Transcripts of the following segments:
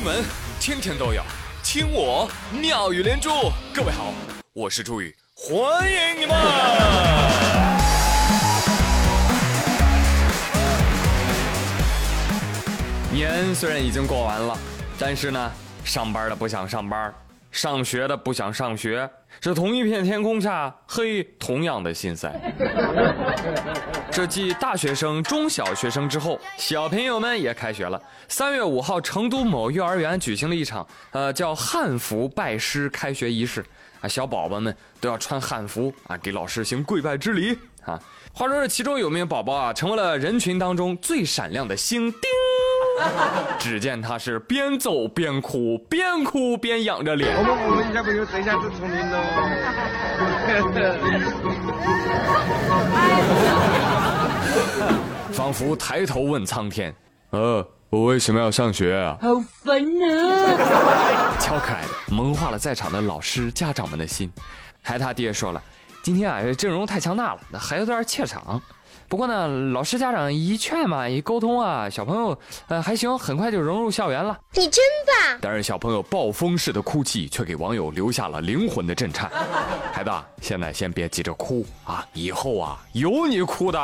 新闻天天都有，听我妙语连珠。各位好，我是朱宇，欢迎你们。年虽然已经过完了，但是呢，上班的不想上班，上学的不想上学，这同一片天空下，嘿，同样的心塞。这继大学生、中小学生之后，小朋友们也开学了。三月五号，成都某幼儿园举行了一场，呃，叫汉服拜师开学仪式。啊，小宝宝们都要穿汉服啊，给老师行跪拜之礼啊。话说这其中有名宝宝啊，成为了人群当中最闪亮的星。叮！只见他是边走边哭，边哭边仰着脸。我们我们小朋友这下就聪明了，仿佛抬头问苍天：“呃，我为什么要上学啊？”好烦啊！超可爱的，萌化了在场的老师、家长们的心。还他爹说了：“今天啊，阵容太强大了，那孩子有点怯场。”不过呢，老师家长一劝嘛，一沟通啊，小朋友呃还行，很快就融入校园了。你真棒！但是小朋友暴风式的哭泣，却给网友留下了灵魂的震颤。孩子，现在先别急着哭啊，以后啊有你哭的。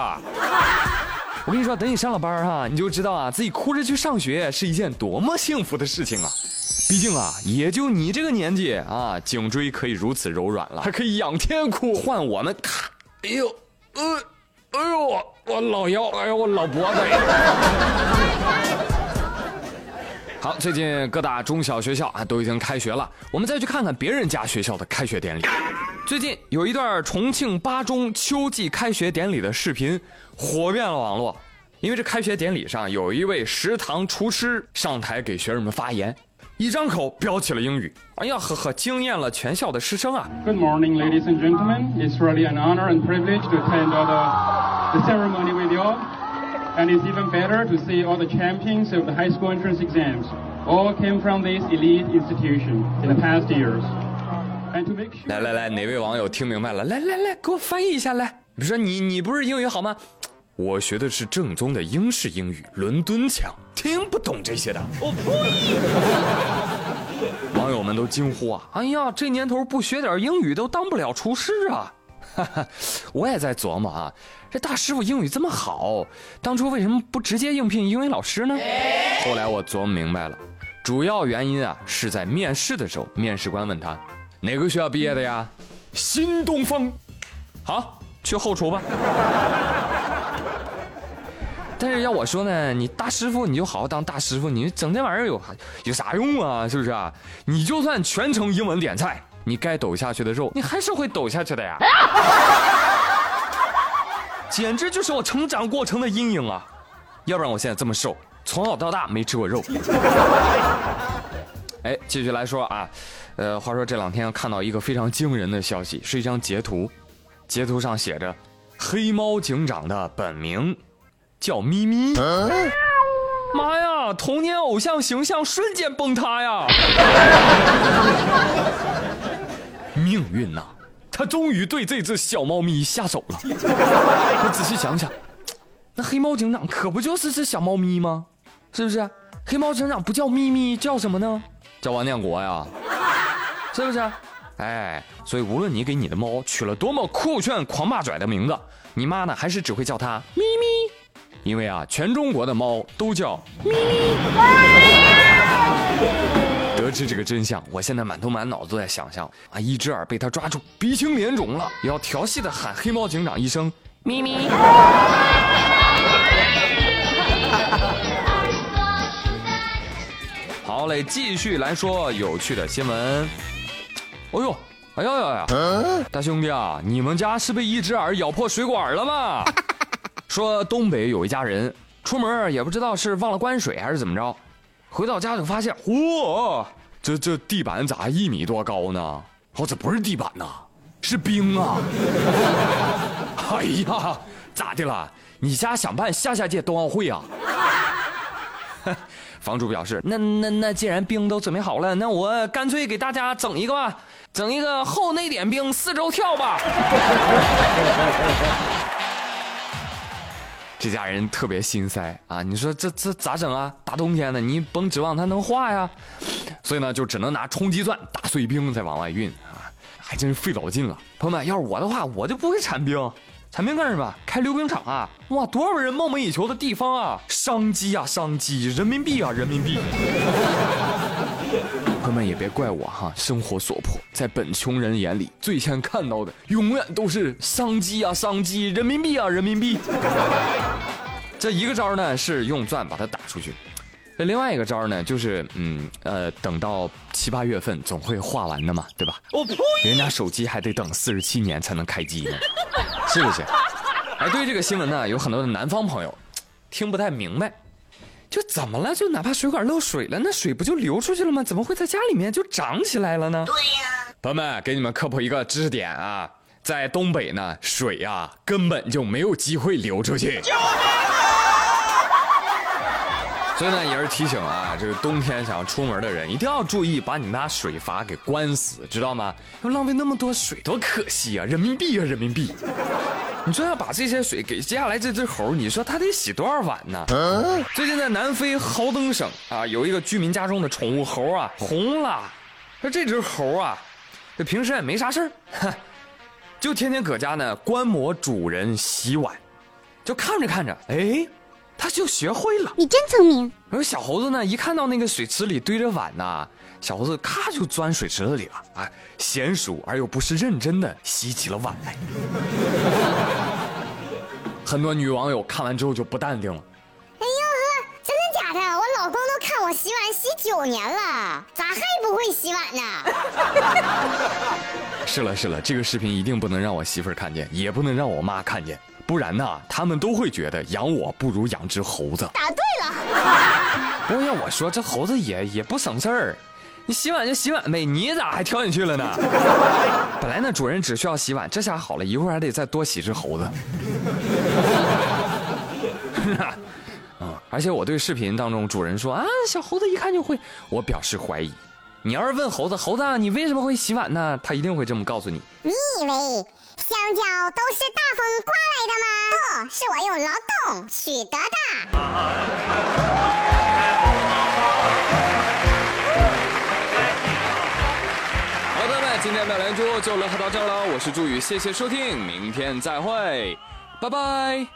我跟你说，等你上了班哈，你就知道啊，自己哭着去上学是一件多么幸福的事情啊。毕竟啊，也就你这个年纪啊，颈椎可以如此柔软了，还可以仰天哭，换我们咔，哎呦，呃。哎呦我我老腰，哎呦我老脖子。好，最近各大中小学校啊都已经开学了，我们再去看看别人家学校的开学典礼。最近有一段重庆八中秋季开学典礼的视频火遍了网络，因为这开学典礼上有一位食堂厨师上台给学生们发言。一张口飙起了英语，哎呀呵呵，惊艳了全校的师生啊！Good morning, ladies and gentlemen. It's really an honor and privilege to attend all the the ceremony with you, and it's even better to see all the champions of the high school entrance exams. All came from this elite institution in the past years. 来来来，哪位网友听明白了？来来来，给我翻译一下来。比如说你你不是英语好吗？我学的是正宗的英式英语，伦敦腔，听不懂这些的。我呸！网友们都惊呼啊！哎呀，这年头不学点英语都当不了厨师啊！哈哈，我也在琢磨啊，这大师傅英语这么好，当初为什么不直接应聘英语老师呢？后来我琢磨明白了，主要原因啊是在面试的时候，面试官问他哪个学校毕业的呀？新东方。好，去后厨吧。但是要我说呢，你大师傅你就好好当大师傅，你整这玩意儿有有啥用啊？是不是啊？你就算全程英文点菜，你该抖下去的肉，你还是会抖下去的呀。简直就是我成长过程的阴影啊！要不然我现在这么瘦，从小到大没吃过肉。哎，继续来说啊，呃，话说这两天看到一个非常惊人的消息，是一张截图，截图上写着“黑猫警长”的本名。叫咪咪，妈呀！童年偶像形象瞬间崩塌呀！命运呐，他终于对这只小猫咪下手了。你仔细想想，那黑猫警长可不就是只小猫咪吗？是不是？黑猫警长不叫咪咪，叫什么呢？叫王建国呀，是不是？哎，所以无论你给你的猫取了多么酷炫、狂霸拽的名字，你妈呢还是只会叫它咪咪。因为啊，全中国的猫都叫咪咪。得知这个真相，我现在满头满脑子都在想象啊，一只耳被他抓住，鼻青脸肿了，也要调戏的喊黑猫警长一声咪咪。好嘞，继续来说有趣的新闻。哦呦，哎呀呀呀，大兄弟啊，你们家是被一只耳咬破水管了吗？说东北有一家人出门也不知道是忘了关水还是怎么着，回到家就发现，嚯，这这地板咋一米多高呢？哦，这不是地板呐，是冰啊！哎呀，咋的了？你家想办下下届冬奥会啊？房主表示，那那那既然冰都准备好了，那我干脆给大家整一个吧，整一个后内点冰四周跳吧。这家人特别心塞啊！你说这这咋整啊？大冬天的，你甭指望它能化呀。所以呢，就只能拿冲击钻打碎冰再往外运啊，还真是费老劲了。朋友们，要是我的话，我就不会铲冰，产冰干什么？开溜冰场啊！哇，多少人梦寐以求的地方啊！商机啊，商机！人民币啊，人民币！朋友们也别怪我哈，生活所迫，在本穷人眼里，最先看到的永远都是商机啊，商机！人民币啊，人民币！这一个招呢是用钻把它打出去。那另外一个招呢，就是嗯呃，等到七八月份总会画完的嘛，对吧？我呸！人家手机还得等四十七年才能开机呢，是不是？哎，对于这个新闻呢，有很多的南方朋友听不太明白，就怎么了？就哪怕水管漏水了，那水不就流出去了吗？怎么会在家里面就涨起来了呢？对呀，朋友们，给你们科普一个知识点啊，在东北呢，水啊根本就没有机会流出去。所以呢，也是提醒啊，这个冬天想要出门的人，一定要注意把你那水阀给关死，知道吗？要浪费那么多水，多可惜啊！人民币啊，人民币！你说要把这些水给接下来这只猴，你说它得洗多少碗呢？最近在南非豪登省啊，有一个居民家中的宠物猴啊，红了。说这只猴啊，这平时也没啥事儿，就天天搁家呢观摩主人洗碗，就看着看着，哎。他就学会了，你真聪明。而小猴子呢，一看到那个水池里堆着碗呢，小猴子咔就钻水池子里了，哎，娴熟而又不失认真的洗起了碗来。很多女网友看完之后就不淡定了。哎呦呵，真的假的？我老公都看我洗碗洗九年了，咋还不会洗碗呢？是了是了，这个视频一定不能让我媳妇儿看见，也不能让我妈看见。不然呢，他们都会觉得养我不如养只猴子。答对了。不过要我说，这猴子也也不省事儿，你洗碗就洗碗呗，你咋还跳进去了呢？本来呢，主人只需要洗碗，这下好了，一会儿还得再多洗只猴子。啊，而且我对视频当中主人说啊，小猴子一看就会，我表示怀疑。你要是问猴子，猴子你为什么会洗碗呢？他一定会这么告诉你。你以为？香蕉都是大风刮来的吗？不是我用劳动取得的。好的，朋友们，今天妙连珠就聊到这儿了。我是朱宇，谢谢收听，明天再会，拜拜。